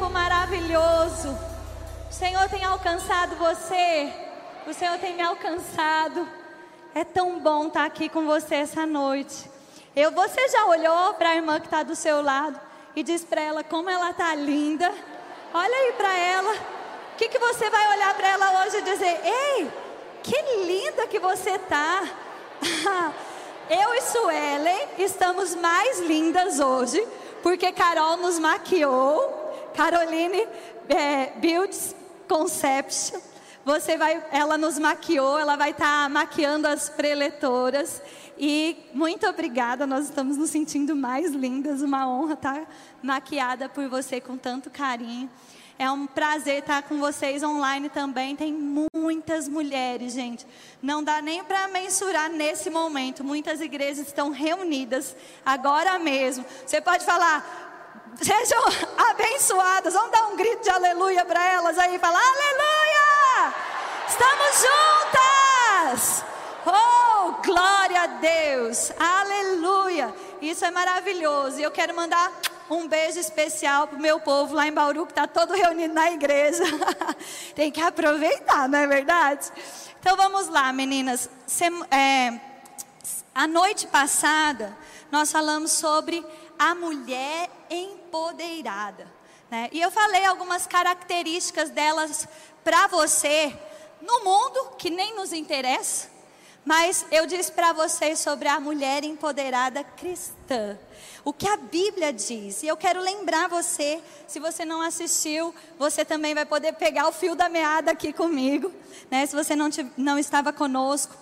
tempo maravilhoso. O Senhor tem alcançado você. O Senhor tem me alcançado. É tão bom estar aqui com você essa noite. Eu, você já olhou para a irmã que está do seu lado e diz para ela como ela está linda? Olha aí para ela. O que, que você vai olhar para ela hoje e dizer? Ei, que linda que você está. Eu e Suelen estamos mais lindas hoje porque Carol nos maquiou. Caroline é, Builds Conception. Você vai, ela nos maquiou, ela vai estar tá maquiando as preletoras. E muito obrigada, nós estamos nos sentindo mais lindas. Uma honra estar tá maquiada por você com tanto carinho. É um prazer estar com vocês online também. Tem muitas mulheres, gente. Não dá nem para mensurar nesse momento. Muitas igrejas estão reunidas agora mesmo. Você pode falar, sejam abençoadas. Vamos dar um grito de aleluia para elas aí. Fala, aleluia! Estamos juntas! Oh, glória a Deus! Aleluia! Isso é maravilhoso. E eu quero mandar um beijo especial para o meu povo lá em Bauru, que está todo reunido na igreja. Tem que aproveitar, não é verdade? Então vamos lá, meninas. É, a noite passada, nós falamos sobre a mulher empoderada. Né? E eu falei algumas características delas para você, no mundo que nem nos interessa, mas eu disse para vocês sobre a mulher empoderada cristã o que a Bíblia diz. E eu quero lembrar você, se você não assistiu, você também vai poder pegar o fio da meada aqui comigo, né? Se você não, não estava conosco.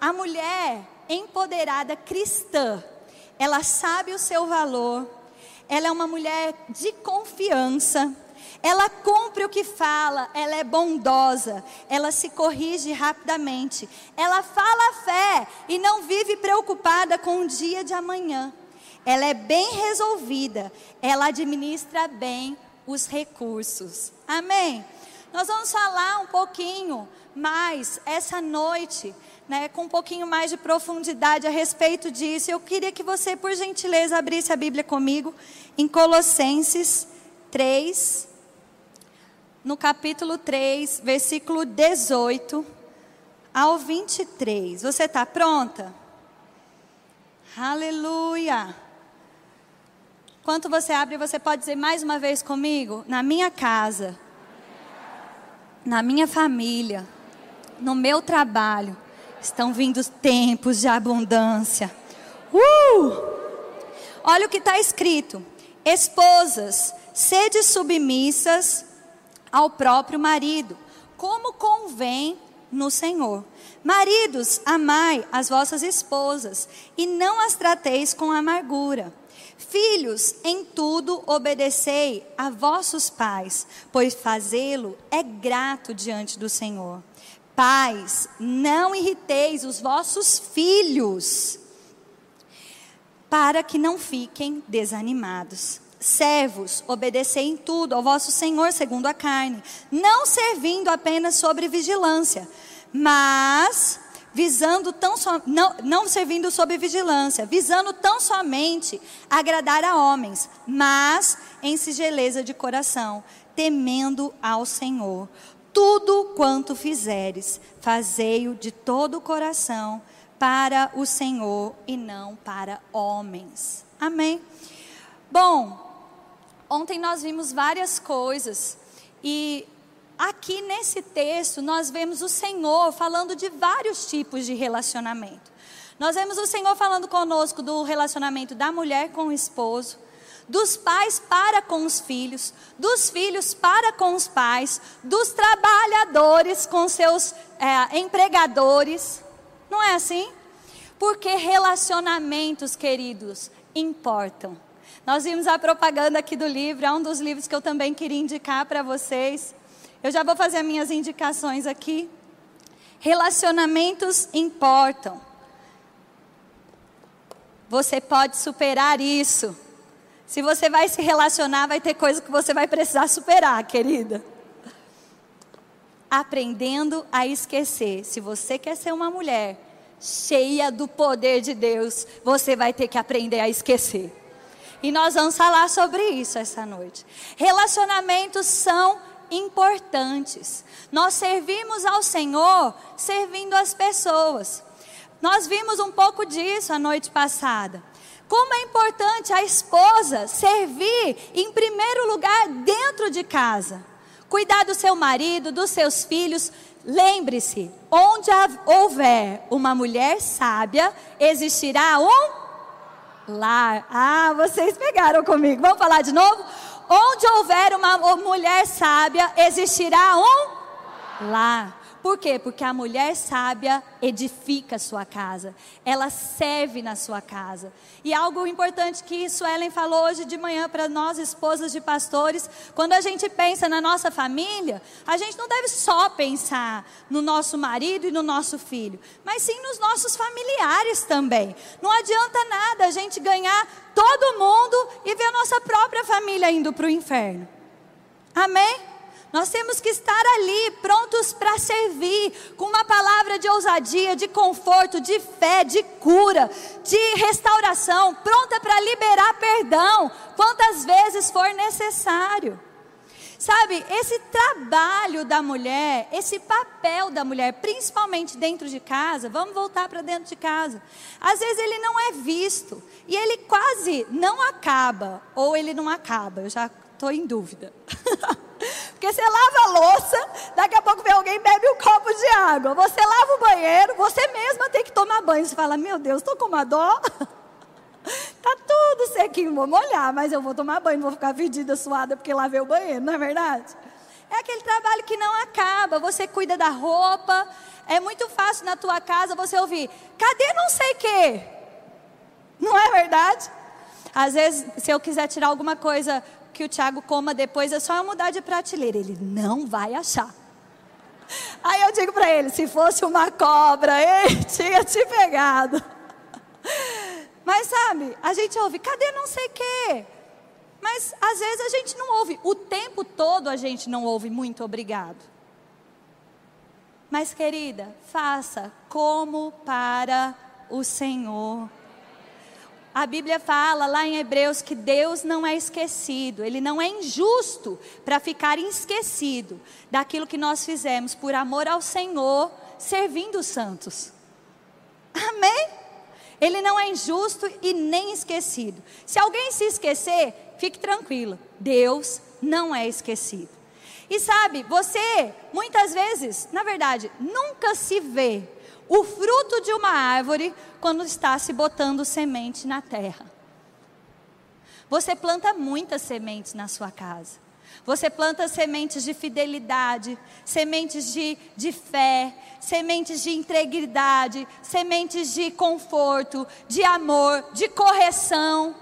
A mulher empoderada cristã, ela sabe o seu valor, ela é uma mulher de confiança. Ela cumpre o que fala, ela é bondosa, ela se corrige rapidamente, ela fala a fé e não vive preocupada com o dia de amanhã ela é bem resolvida, ela administra bem os recursos. Amém? Nós vamos falar um pouquinho mais essa noite, né, com um pouquinho mais de profundidade a respeito disso. Eu queria que você, por gentileza, abrisse a Bíblia comigo em Colossenses 3, no capítulo 3, versículo 18 ao 23. Você está pronta? Aleluia! Enquanto você abre, você pode dizer mais uma vez comigo? Na minha casa, na minha família, no meu trabalho, estão vindo tempos de abundância. Uh! Olha o que está escrito: Esposas, sede submissas ao próprio marido, como convém no Senhor. Maridos, amai as vossas esposas e não as trateis com amargura. Filhos, em tudo obedecei a vossos pais, pois fazê-lo é grato diante do Senhor. Pais, não irriteis os vossos filhos, para que não fiquem desanimados. Servos, obedecei em tudo ao vosso Senhor segundo a carne, não servindo apenas sobre vigilância, mas visando tão so, não, não servindo sob vigilância, visando tão somente agradar a homens, mas em sigeleza de coração, temendo ao Senhor. Tudo quanto fizeres, fazei-o de todo o coração para o Senhor e não para homens. Amém. Bom, ontem nós vimos várias coisas e Aqui nesse texto, nós vemos o Senhor falando de vários tipos de relacionamento. Nós vemos o Senhor falando conosco do relacionamento da mulher com o esposo, dos pais para com os filhos, dos filhos para com os pais, dos trabalhadores com seus é, empregadores. Não é assim? Porque relacionamentos, queridos, importam. Nós vimos a propaganda aqui do livro, é um dos livros que eu também queria indicar para vocês. Eu já vou fazer as minhas indicações aqui. Relacionamentos importam. Você pode superar isso. Se você vai se relacionar, vai ter coisa que você vai precisar superar, querida. Aprendendo a esquecer. Se você quer ser uma mulher cheia do poder de Deus, você vai ter que aprender a esquecer. E nós vamos falar sobre isso essa noite. Relacionamentos são importantes. Nós servimos ao Senhor servindo as pessoas. Nós vimos um pouco disso a noite passada. Como é importante a esposa servir em primeiro lugar dentro de casa. Cuidar do seu marido, dos seus filhos. Lembre-se, onde houver uma mulher sábia, existirá um lar. Ah, vocês pegaram comigo. Vamos falar de novo? Onde houver uma mulher sábia, existirá um lar. Por quê? Porque a mulher sábia edifica a sua casa, ela serve na sua casa. E algo importante que Suelen falou hoje de manhã para nós, esposas de pastores, quando a gente pensa na nossa família, a gente não deve só pensar no nosso marido e no nosso filho, mas sim nos nossos familiares também. Não adianta nada a gente ganhar todo mundo e ver a nossa própria família indo para o inferno. Amém? Nós temos que estar ali, prontos para servir, com uma palavra de ousadia, de conforto, de fé, de cura, de restauração, pronta para liberar perdão, quantas vezes for necessário. Sabe, esse trabalho da mulher, esse papel da mulher, principalmente dentro de casa, vamos voltar para dentro de casa. Às vezes ele não é visto e ele quase não acaba, ou ele não acaba, eu já estou em dúvida. Porque você lava a louça, daqui a pouco vem alguém e bebe um copo de água. Você lava o banheiro, você mesma tem que tomar banho. Você fala, meu Deus, estou com uma dó. Tá tudo sequinho, vou molhar, mas eu vou tomar banho, vou ficar fedida, suada porque lavei o banheiro, não é verdade? É aquele trabalho que não acaba. Você cuida da roupa. É muito fácil na tua casa você ouvir: cadê não sei quê? Não é verdade? Às vezes, se eu quiser tirar alguma coisa que o Tiago coma depois, é só eu mudar de prateleira. Ele não vai achar. Aí eu digo para ele: se fosse uma cobra, ele tinha te pegado. Mas sabe, a gente ouve, cadê não sei o quê? Mas às vezes a gente não ouve, o tempo todo a gente não ouve muito obrigado. Mas querida, faça como para o Senhor. A Bíblia fala lá em Hebreus que Deus não é esquecido, Ele não é injusto para ficar esquecido daquilo que nós fizemos por amor ao Senhor, servindo os santos. Amém? Ele não é injusto e nem esquecido. Se alguém se esquecer, fique tranquilo, Deus não é esquecido. E sabe, você muitas vezes, na verdade, nunca se vê o fruto de uma árvore quando está se botando semente na terra. Você planta muitas sementes na sua casa. Você planta sementes de fidelidade, sementes de, de fé, sementes de integridade, sementes de conforto, de amor, de correção.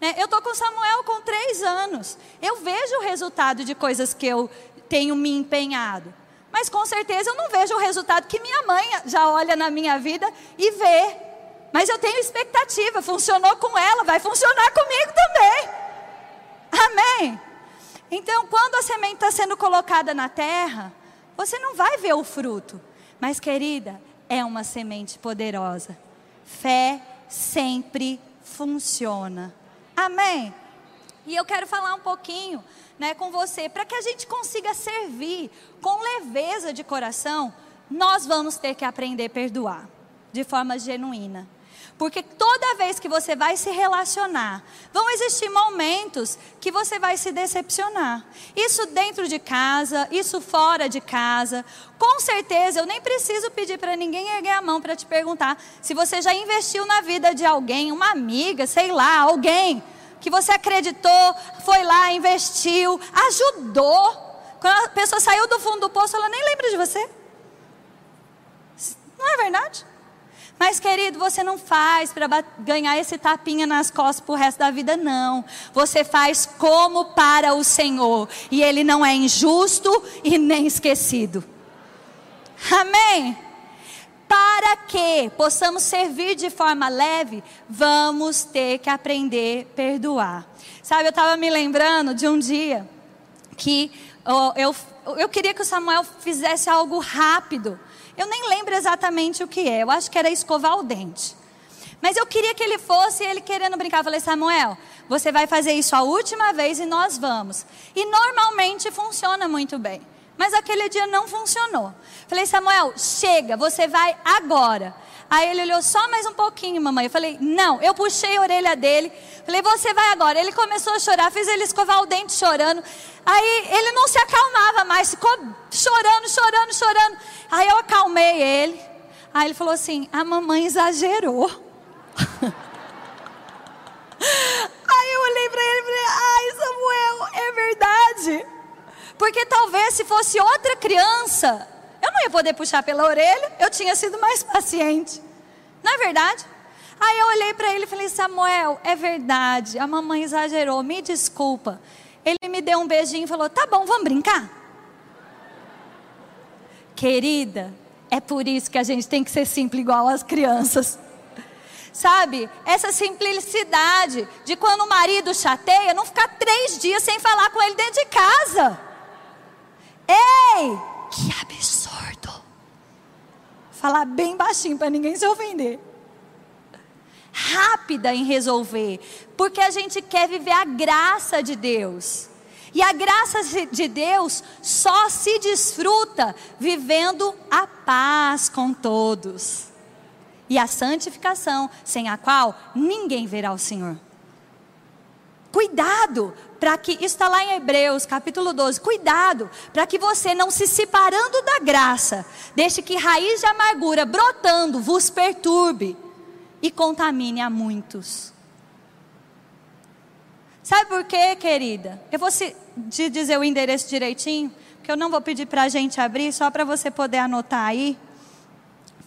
Né? Eu estou com Samuel com três anos. Eu vejo o resultado de coisas que eu tenho me empenhado. Mas com certeza eu não vejo o resultado que minha mãe já olha na minha vida e vê. Mas eu tenho expectativa, funcionou com ela, vai funcionar comigo também. Amém? Então, quando a semente está sendo colocada na terra, você não vai ver o fruto. Mas, querida, é uma semente poderosa. Fé sempre funciona. Amém? E eu quero falar um pouquinho né, com você, para que a gente consiga servir com leveza de coração, nós vamos ter que aprender a perdoar de forma genuína. Porque toda vez que você vai se relacionar, vão existir momentos que você vai se decepcionar. Isso dentro de casa, isso fora de casa. Com certeza, eu nem preciso pedir para ninguém erguer a mão para te perguntar se você já investiu na vida de alguém, uma amiga, sei lá, alguém que você acreditou, foi lá, investiu, ajudou. Quando a pessoa saiu do fundo do poço, ela nem lembra de você. Não é verdade? Mas, querido, você não faz para ganhar esse tapinha nas costas para o resto da vida, não. Você faz como para o Senhor. E Ele não é injusto e nem esquecido. Amém? Para que possamos servir de forma leve, vamos ter que aprender a perdoar. Sabe, eu estava me lembrando de um dia que oh, eu, eu queria que o Samuel fizesse algo rápido. Eu nem lembro exatamente o que é, eu acho que era escovar o dente. Mas eu queria que ele fosse, ele querendo brincar. Eu falei, Samuel, você vai fazer isso a última vez e nós vamos. E normalmente funciona muito bem. Mas aquele dia não funcionou. Falei, Samuel, chega, você vai agora. Aí ele olhou só mais um pouquinho, mamãe. Eu falei, não. Eu puxei a orelha dele. Falei, você vai agora. Ele começou a chorar, fiz ele escovar o dente chorando. Aí ele não se acalmava mais, ficou chorando, chorando, chorando. Aí eu acalmei ele. Aí ele falou assim: a mamãe exagerou. Aí eu olhei para ele e falei: Ai, Samuel, é verdade. Porque talvez se fosse outra criança, eu não ia poder puxar pela orelha, eu tinha sido mais paciente. Não é verdade? Aí eu olhei para ele e falei: Samuel, é verdade, a mamãe exagerou, me desculpa. Ele me deu um beijinho e falou: Tá bom, vamos brincar? Querida, é por isso que a gente tem que ser simples igual as crianças. Sabe? Essa simplicidade de quando o marido chateia, não ficar três dias sem falar com ele dentro de casa. Ei, que absurdo. Falar bem baixinho para ninguém se ofender. Rápida em resolver, porque a gente quer viver a graça de Deus. E a graça de Deus só se desfruta vivendo a paz com todos e a santificação, sem a qual ninguém verá o Senhor. Cuidado para que, isso está lá em Hebreus capítulo 12, cuidado para que você não se separando da graça, deixe que raiz de amargura brotando vos perturbe e contamine a muitos. Sabe por quê, querida? Eu vou te dizer o endereço direitinho, que eu não vou pedir para a gente abrir, só para você poder anotar aí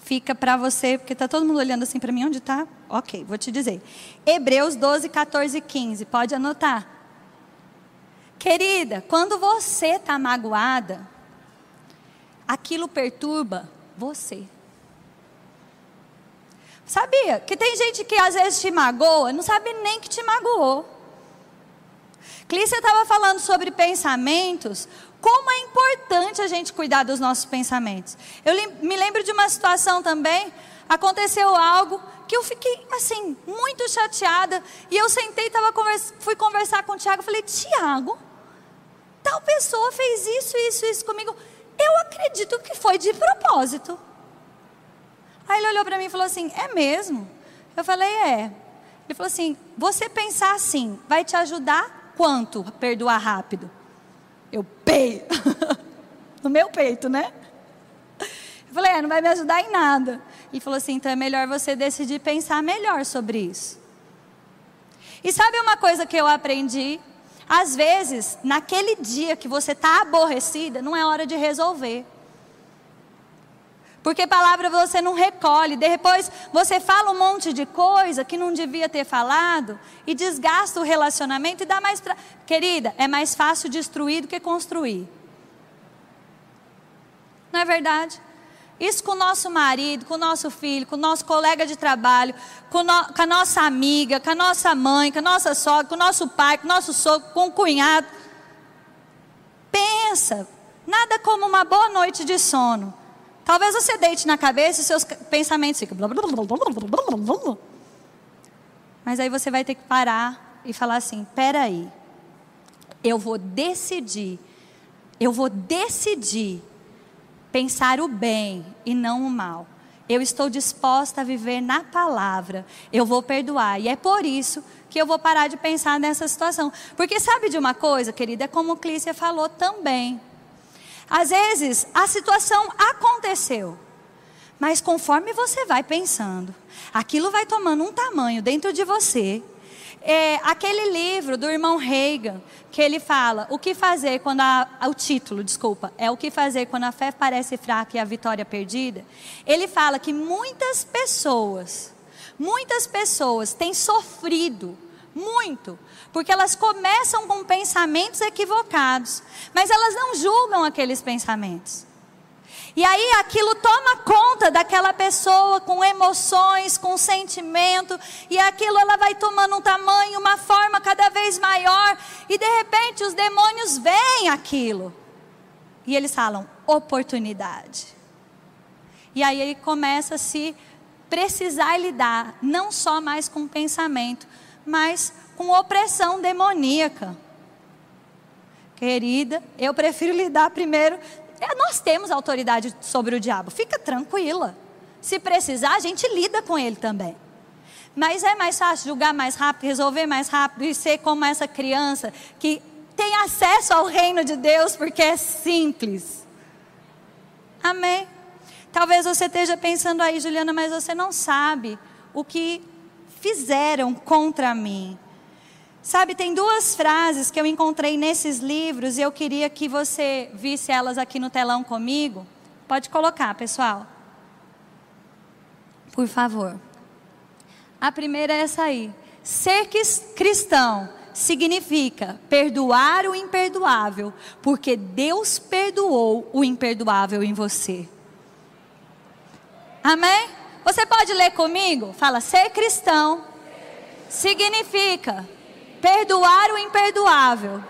fica para você, porque está todo mundo olhando assim para mim, onde está? Ok, vou te dizer. Hebreus 12, 14 e 15, pode anotar. Querida, quando você está magoada, aquilo perturba você. Sabia que tem gente que às vezes te magoa, não sabe nem que te magoou. Clícia estava falando sobre pensamentos, como é importante a gente cuidar dos nossos pensamentos. Eu me lembro de uma situação também, aconteceu algo que eu fiquei assim, muito chateada, e eu sentei, tava conversa, fui conversar com o Tiago, falei, Tiago, tal pessoa fez isso, isso, isso comigo. Eu acredito que foi de propósito. Aí ele olhou para mim e falou assim: É mesmo? Eu falei: É. Ele falou assim: Você pensar assim vai te ajudar quanto perdoar rápido? Eu pei. no meu peito, né? Eu falei, é, não vai me ajudar em nada. Ele falou assim, então é melhor você decidir pensar melhor sobre isso. E sabe uma coisa que eu aprendi? Às vezes, naquele dia que você está aborrecida, não é hora de resolver. Porque palavra você não recolhe. Depois você fala um monte de coisa que não devia ter falado e desgasta o relacionamento e dá mais. Querida, é mais fácil destruir do que construir. Não é verdade? Isso com o nosso marido, com o nosso filho, com o nosso colega de trabalho, com, no... com a nossa amiga, com a nossa mãe, com a nossa sogra, com o nosso pai, com o nosso sogro, com o cunhado. Pensa, nada como uma boa noite de sono Talvez você deite na cabeça e seus pensamentos ficam. Mas aí você vai ter que parar e falar assim: peraí, eu vou decidir, eu vou decidir pensar o bem e não o mal. Eu estou disposta a viver na palavra. Eu vou perdoar. E é por isso que eu vou parar de pensar nessa situação. Porque sabe de uma coisa, querida? É como Clícia falou também. Às vezes a situação aconteceu, mas conforme você vai pensando, aquilo vai tomando um tamanho dentro de você. É, aquele livro do irmão Reagan, que ele fala, o que fazer quando a, o título, desculpa, é o que fazer quando a fé parece fraca e a vitória perdida. Ele fala que muitas pessoas, muitas pessoas têm sofrido muito, porque elas começam com pensamentos equivocados, mas elas não julgam aqueles pensamentos. E aí aquilo toma conta daquela pessoa com emoções, com sentimento, e aquilo ela vai tomando um tamanho, uma forma cada vez maior, e de repente os demônios veem aquilo. E eles falam: oportunidade. E aí começa a se precisar lidar não só mais com pensamento, mas com opressão demoníaca. Querida, eu prefiro lidar primeiro. É, nós temos autoridade sobre o diabo, fica tranquila. Se precisar, a gente lida com ele também. Mas é mais fácil julgar mais rápido, resolver mais rápido e ser como essa criança que tem acesso ao reino de Deus porque é simples. Amém? Talvez você esteja pensando aí, Juliana, mas você não sabe o que fizeram contra mim. Sabe, tem duas frases que eu encontrei nesses livros e eu queria que você visse elas aqui no telão comigo. Pode colocar, pessoal. Por favor. A primeira é essa aí. Ser cristão significa perdoar o imperdoável, porque Deus perdoou o imperdoável em você. Amém? Você pode ler comigo? Fala, ser cristão significa perdoar o imperdoável,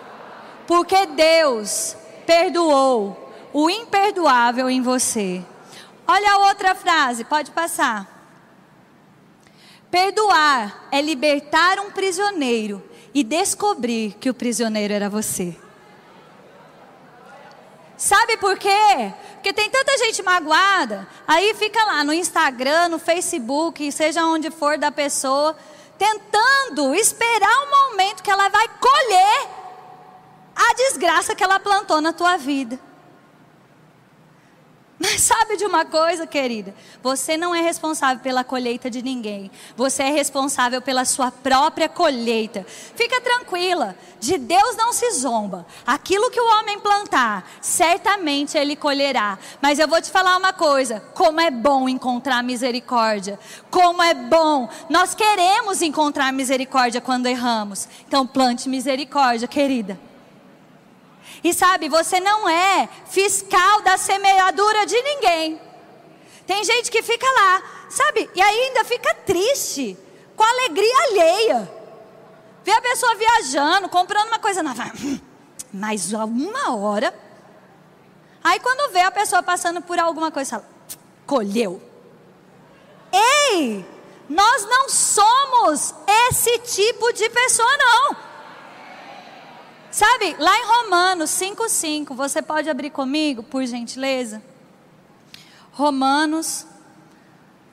porque Deus perdoou o imperdoável em você. Olha a outra frase, pode passar. Perdoar é libertar um prisioneiro e descobrir que o prisioneiro era você. Sabe por quê? Porque tem tanta gente magoada, aí fica lá no Instagram, no Facebook, seja onde for da pessoa, tentando esperar o momento que ela vai colher a desgraça que ela plantou na tua vida. Mas sabe de uma coisa, querida? Você não é responsável pela colheita de ninguém. Você é responsável pela sua própria colheita. Fica tranquila. De Deus não se zomba. Aquilo que o homem plantar, certamente ele colherá. Mas eu vou te falar uma coisa: como é bom encontrar misericórdia. Como é bom. Nós queremos encontrar misericórdia quando erramos. Então plante misericórdia, querida. E sabe, você não é fiscal da semeadura de ninguém. Tem gente que fica lá, sabe, e ainda fica triste, com alegria alheia. Vê a pessoa viajando, comprando uma coisa nova. Mais uma hora. Aí quando vê a pessoa passando por alguma coisa, colheu. Ei, nós não somos esse tipo de pessoa, não. Sabe, lá em Romanos 5,5, você pode abrir comigo, por gentileza? Romanos,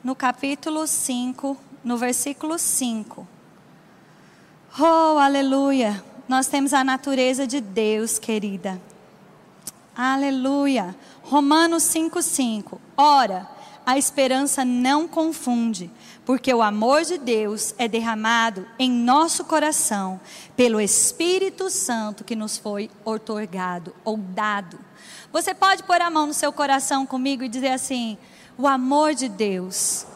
no capítulo 5, no versículo 5. Oh, aleluia! Nós temos a natureza de Deus, querida. Aleluia! Romanos 5,5. Ora, a esperança não confunde, porque o amor de Deus é derramado em nosso coração pelo Espírito Santo que nos foi otorgado ou dado. Você pode pôr a mão no seu coração comigo e dizer assim: o amor de Deus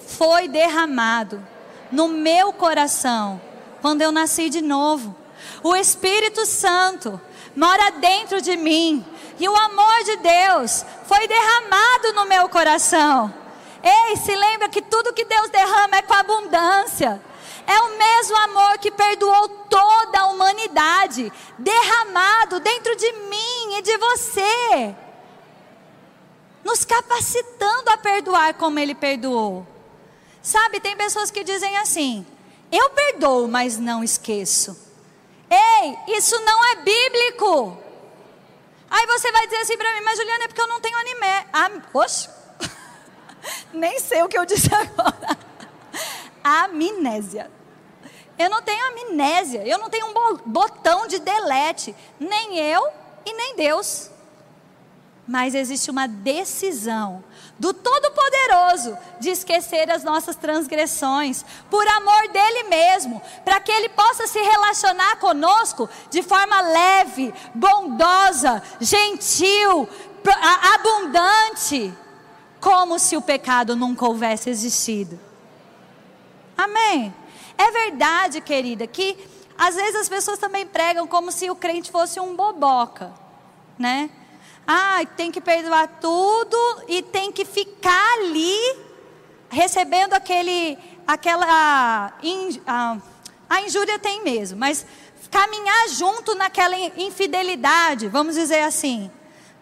foi derramado no meu coração quando eu nasci de novo. O Espírito Santo mora dentro de mim e o amor de Deus foi derramado no meu coração. Ei, se lembra que tudo que Deus derrama é com abundância. É o mesmo amor que perdoou toda a humanidade, derramado dentro de mim e de você, nos capacitando a perdoar como Ele perdoou. Sabe, tem pessoas que dizem assim: eu perdoo, mas não esqueço. Ei, isso não é bíblico. Aí você vai dizer assim para mim, mas Juliana, é porque eu não tenho anime. Ah, oxe, nem sei o que eu disse agora. Amnésia. Eu não tenho amnésia, eu não tenho um botão de delete, nem eu e nem Deus. Mas existe uma decisão do Todo-Poderoso de esquecer as nossas transgressões, por amor dele mesmo, para que ele possa se relacionar conosco de forma leve, bondosa, gentil, abundante como se o pecado nunca houvesse existido. Amém? É verdade, querida, que às vezes as pessoas também pregam como se o crente fosse um boboca, né? Ah, tem que perdoar tudo e tem que ficar ali recebendo aquele, aquela, a, a injúria tem mesmo, mas caminhar junto naquela infidelidade, vamos dizer assim.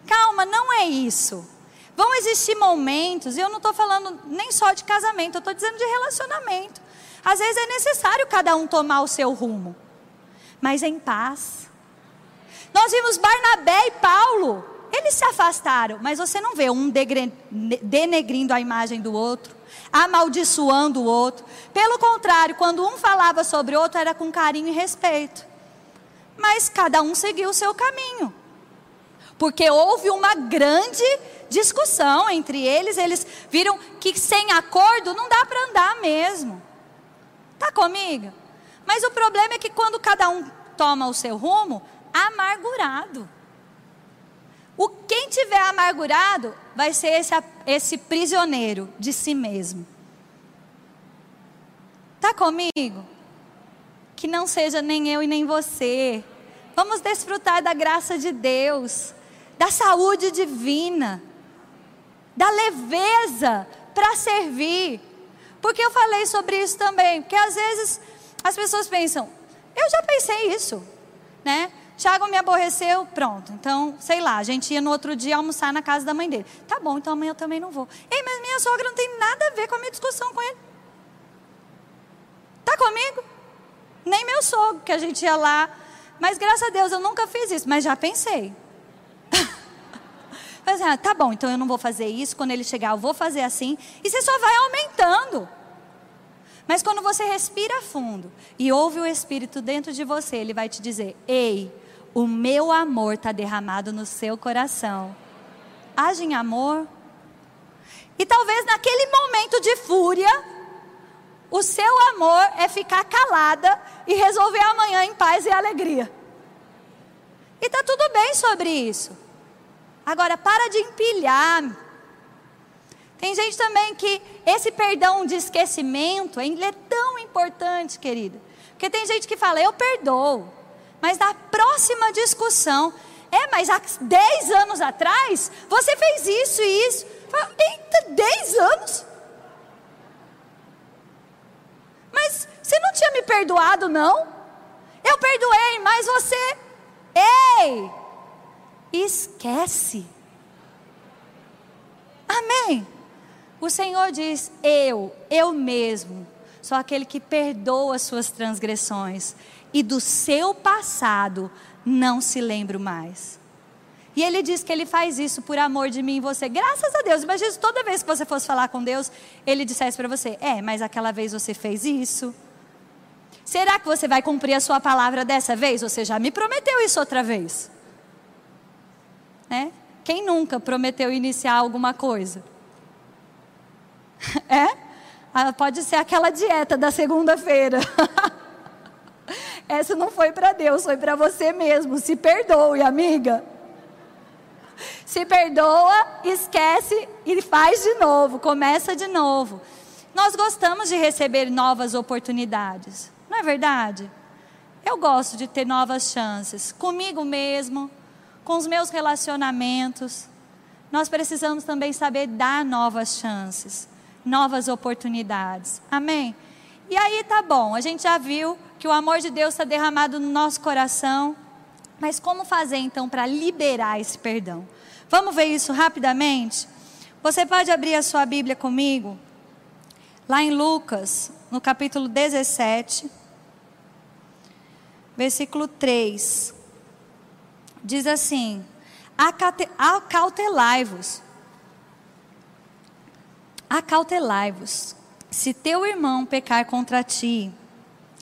Calma, não é isso. Vão existir momentos, e eu não estou falando nem só de casamento, eu estou dizendo de relacionamento. Às vezes é necessário cada um tomar o seu rumo, mas em paz. Nós vimos Barnabé e Paulo, eles se afastaram, mas você não vê um denegrindo a imagem do outro, amaldiçoando o outro. Pelo contrário, quando um falava sobre o outro, era com carinho e respeito. Mas cada um seguiu o seu caminho. Porque houve uma grande discussão entre eles, eles viram que sem acordo não dá para andar mesmo. Tá comigo? Mas o problema é que quando cada um toma o seu rumo, amargurado. O quem tiver amargurado vai ser esse, esse prisioneiro de si mesmo. Tá comigo? Que não seja nem eu e nem você. Vamos desfrutar da graça de Deus, da saúde divina, da leveza para servir. Porque eu falei sobre isso também, porque às vezes as pessoas pensam, eu já pensei isso, né? Tiago me aborreceu, pronto. Então, sei lá, a gente ia no outro dia almoçar na casa da mãe dele. Tá bom, então amanhã eu também não vou. Ei, mas minha sogra não tem nada a ver com a minha discussão com ele. Tá comigo? Nem meu sogro, que a gente ia lá. Mas graças a Deus eu nunca fiz isso, mas já pensei. Mas, ah, tá bom, então eu não vou fazer isso. Quando ele chegar, eu vou fazer assim. E você só vai aumentando. Mas quando você respira fundo e ouve o Espírito dentro de você, ele vai te dizer: Ei, o meu amor está derramado no seu coração. Age em amor. E talvez naquele momento de fúria, o seu amor é ficar calada e resolver amanhã em paz e alegria. E está tudo bem sobre isso. Agora, para de empilhar. Tem gente também que esse perdão de esquecimento, ele é tão importante, querida. Porque tem gente que fala, eu perdoo. Mas na próxima discussão, é, mas há 10 anos atrás, você fez isso e isso. Eita, 10 anos? Mas você não tinha me perdoado, não? Eu perdoei, mas você. Ei! Esquece. Amém. O Senhor diz: Eu, eu mesmo, sou aquele que perdoa as suas transgressões e do seu passado não se lembro mais. E ele diz que ele faz isso por amor de mim e você. Graças a Deus. Imagina toda vez que você fosse falar com Deus, ele dissesse para você: É, mas aquela vez você fez isso. Será que você vai cumprir a sua palavra dessa vez? Você já me prometeu isso outra vez. Né? Quem nunca prometeu iniciar alguma coisa? É? Ah, pode ser aquela dieta da segunda-feira. Essa não foi para Deus, foi para você mesmo. Se perdoe, amiga. Se perdoa, esquece e faz de novo, começa de novo. Nós gostamos de receber novas oportunidades, não é verdade? Eu gosto de ter novas chances, comigo mesmo, com os meus relacionamentos. Nós precisamos também saber dar novas chances, novas oportunidades. Amém? E aí tá bom, a gente já viu que o amor de Deus está derramado no nosso coração. Mas como fazer então para liberar esse perdão? Vamos ver isso rapidamente? Você pode abrir a sua Bíblia comigo? Lá em Lucas, no capítulo 17, versículo 3. Diz assim: Acautelai-vos. Acautelai-vos. Se teu irmão pecar contra ti,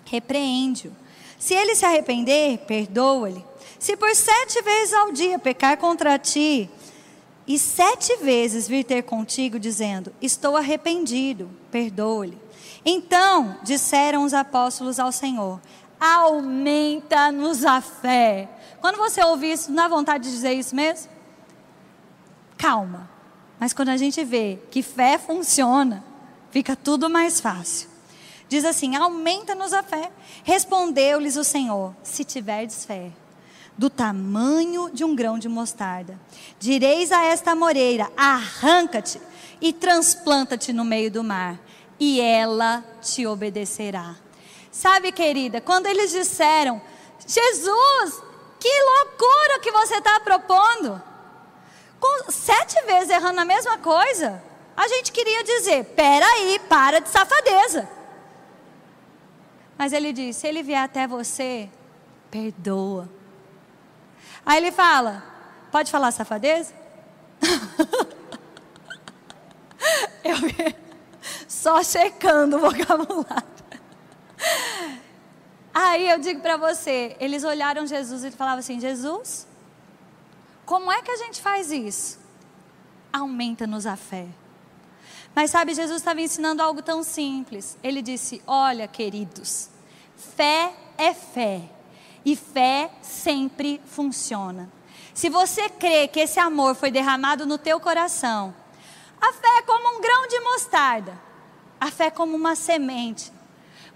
repreende-o. Se ele se arrepender, perdoa-lhe. Se por sete vezes ao dia pecar contra ti, e sete vezes vir ter contigo, dizendo: Estou arrependido, perdoa-lhe. Então disseram os apóstolos ao Senhor: Aumenta-nos a fé. Quando você ouve isso, não dá vontade de dizer isso mesmo? Calma. Mas quando a gente vê que fé funciona, fica tudo mais fácil. Diz assim: aumenta-nos a fé. Respondeu-lhes o Senhor: se tiverdes fé, do tamanho de um grão de mostarda, direis a esta moreira: arranca-te e transplanta-te no meio do mar, e ela te obedecerá. Sabe, querida, quando eles disseram: Jesus, que loucura que você está propondo. com sete vezes errando a mesma coisa, a gente queria dizer: peraí, para de safadeza. Mas ele diz: se ele vier até você, perdoa. Aí ele fala: pode falar safadeza? Eu só checando o vocabulário. Aí eu digo para você, eles olharam Jesus e falavam assim: Jesus, como é que a gente faz isso? Aumenta-nos a fé. Mas sabe, Jesus estava ensinando algo tão simples. Ele disse: Olha, queridos, fé é fé. E fé sempre funciona. Se você crê que esse amor foi derramado no teu coração, a fé é como um grão de mostarda. A fé é como uma semente.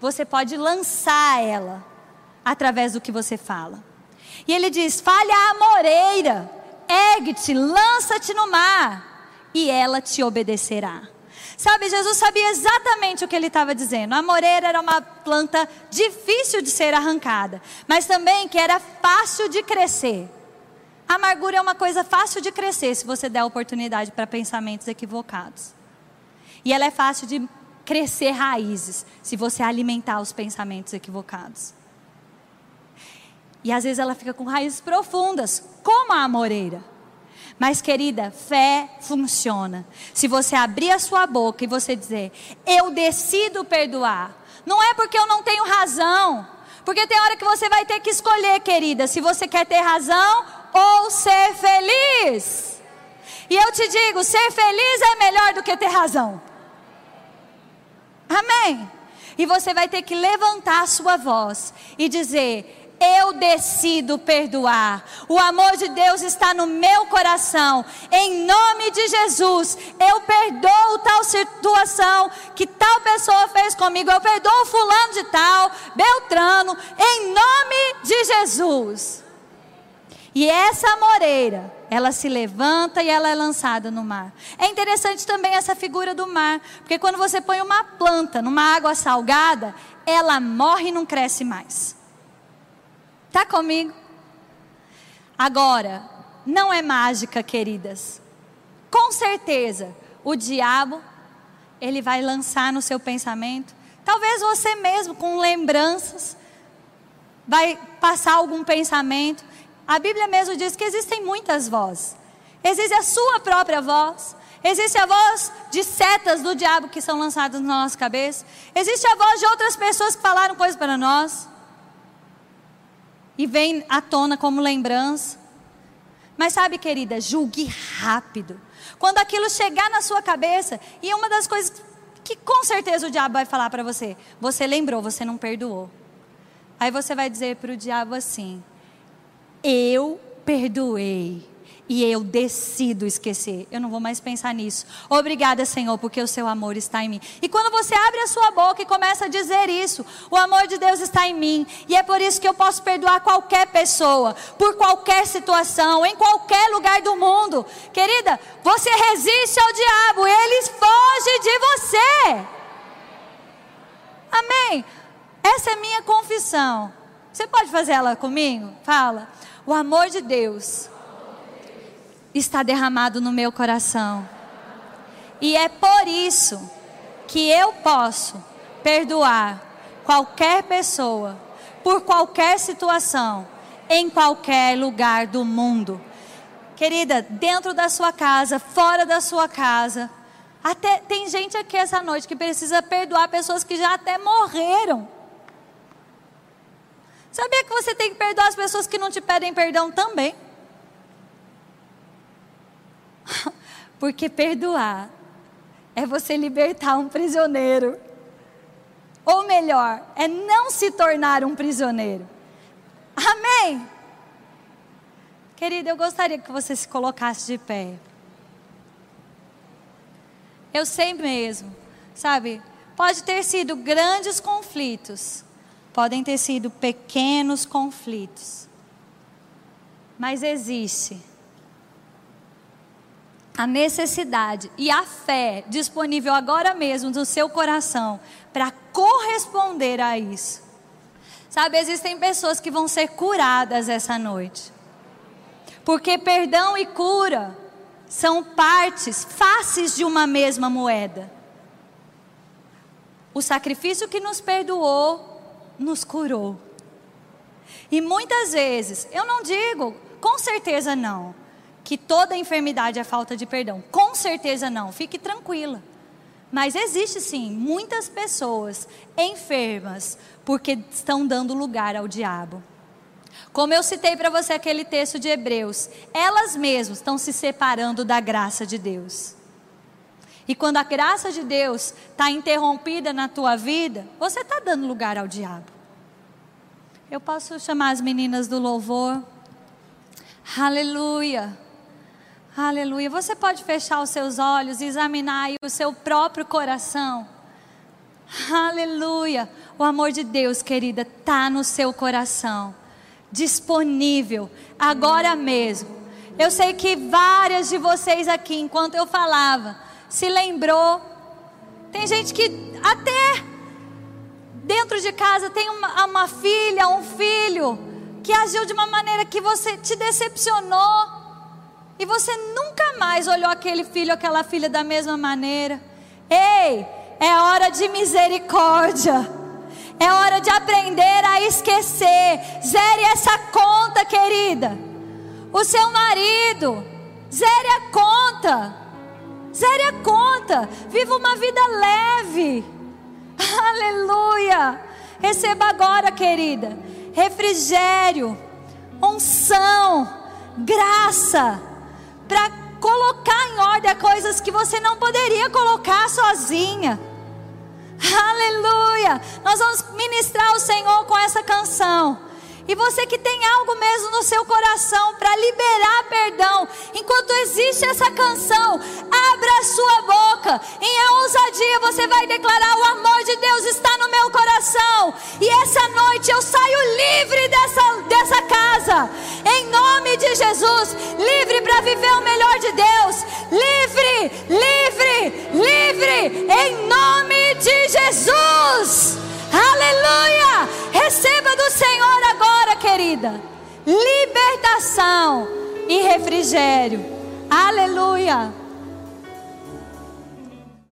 Você pode lançar ela através do que você fala. E ele diz: falha a moreira, ergue-te, lança-te no mar, e ela te obedecerá. Sabe, Jesus sabia exatamente o que ele estava dizendo. A moreira era uma planta difícil de ser arrancada, mas também que era fácil de crescer. A amargura é uma coisa fácil de crescer se você der oportunidade para pensamentos equivocados. E ela é fácil de crescer raízes se você alimentar os pensamentos equivocados. E às vezes ela fica com raízes profundas, como a amoreira. Mas, querida, fé funciona. Se você abrir a sua boca e você dizer, eu decido perdoar, não é porque eu não tenho razão, porque tem hora que você vai ter que escolher, querida, se você quer ter razão ou ser feliz. E eu te digo, ser feliz é melhor do que ter razão. Amém? E você vai ter que levantar a sua voz e dizer: eu decido perdoar. O amor de Deus está no meu coração. Em nome de Jesus, eu perdoo tal situação que tal pessoa fez comigo. Eu perdoo fulano de tal, Beltrano, em nome de Jesus. E essa moreira, ela se levanta e ela é lançada no mar. É interessante também essa figura do mar, porque quando você põe uma planta numa água salgada, ela morre e não cresce mais. Está comigo? Agora, não é mágica, queridas. Com certeza, o diabo, ele vai lançar no seu pensamento. Talvez você mesmo, com lembranças, vai passar algum pensamento. A Bíblia mesmo diz que existem muitas vozes. Existe a sua própria voz. Existe a voz de setas do diabo que são lançadas na nossa cabeça. Existe a voz de outras pessoas que falaram coisas para nós e vem à tona como lembrança. Mas sabe, querida, julgue rápido. Quando aquilo chegar na sua cabeça, e uma das coisas que com certeza o diabo vai falar para você: você lembrou, você não perdoou. Aí você vai dizer para o diabo assim: eu perdoei e eu decido esquecer. Eu não vou mais pensar nisso. Obrigada, Senhor, porque o seu amor está em mim. E quando você abre a sua boca e começa a dizer isso, o amor de Deus está em mim. E é por isso que eu posso perdoar qualquer pessoa, por qualquer situação, em qualquer lugar do mundo. Querida, você resiste ao diabo, ele foge de você. Amém. Essa é minha confissão. Você pode fazer ela comigo? Fala. O amor de Deus está derramado no meu coração. E é por isso que eu posso perdoar qualquer pessoa, por qualquer situação, em qualquer lugar do mundo. Querida, dentro da sua casa, fora da sua casa. Até tem gente aqui essa noite que precisa perdoar pessoas que já até morreram. Sabia que você tem que perdoar as pessoas que não te pedem perdão também? Porque perdoar é você libertar um prisioneiro. Ou melhor, é não se tornar um prisioneiro. Amém? Querida, eu gostaria que você se colocasse de pé. Eu sei mesmo, sabe? Pode ter sido grandes conflitos, podem ter sido pequenos conflitos, mas existe a necessidade e a fé disponível agora mesmo no seu coração para corresponder a isso. Sabe, existem pessoas que vão ser curadas essa noite. Porque perdão e cura são partes, faces de uma mesma moeda. O sacrifício que nos perdoou, nos curou. E muitas vezes, eu não digo, com certeza não, que toda enfermidade é falta de perdão. Com certeza não, fique tranquila. Mas existe sim muitas pessoas enfermas porque estão dando lugar ao diabo. Como eu citei para você aquele texto de Hebreus, elas mesmas estão se separando da graça de Deus. E quando a graça de Deus está interrompida na tua vida, você está dando lugar ao diabo. Eu posso chamar as meninas do louvor. Aleluia. Aleluia. Você pode fechar os seus olhos e examinar o seu próprio coração. Aleluia. O amor de Deus, querida, está no seu coração. Disponível. Agora mesmo. Eu sei que várias de vocês aqui, enquanto eu falava, se lembrou. Tem gente que até dentro de casa tem uma, uma filha, um filho, que agiu de uma maneira que você te decepcionou e você nunca mais olhou aquele filho, aquela filha da mesma maneira. Ei, é hora de misericórdia. É hora de aprender a esquecer. Zere essa conta, querida. O seu marido, zere a conta. Zere a conta. Viva uma vida leve. Aleluia. Receba agora, querida, refrigério, unção, graça para colocar em ordem coisas que você não poderia colocar sozinha. Aleluia! Nós vamos ministrar o Senhor com essa canção. E você que tem algo mesmo no seu coração para liberar perdão, enquanto existe essa canção, abra a sua boca. Em ousadia você vai declarar: O amor de Deus está no meu coração. E essa noite eu saio livre dessa, dessa casa. Em nome de Jesus. Livre para viver o melhor de Deus. Livre, livre, livre. Em nome de Jesus. Aleluia! Receba do Senhor agora, querida, libertação e refrigério. Aleluia!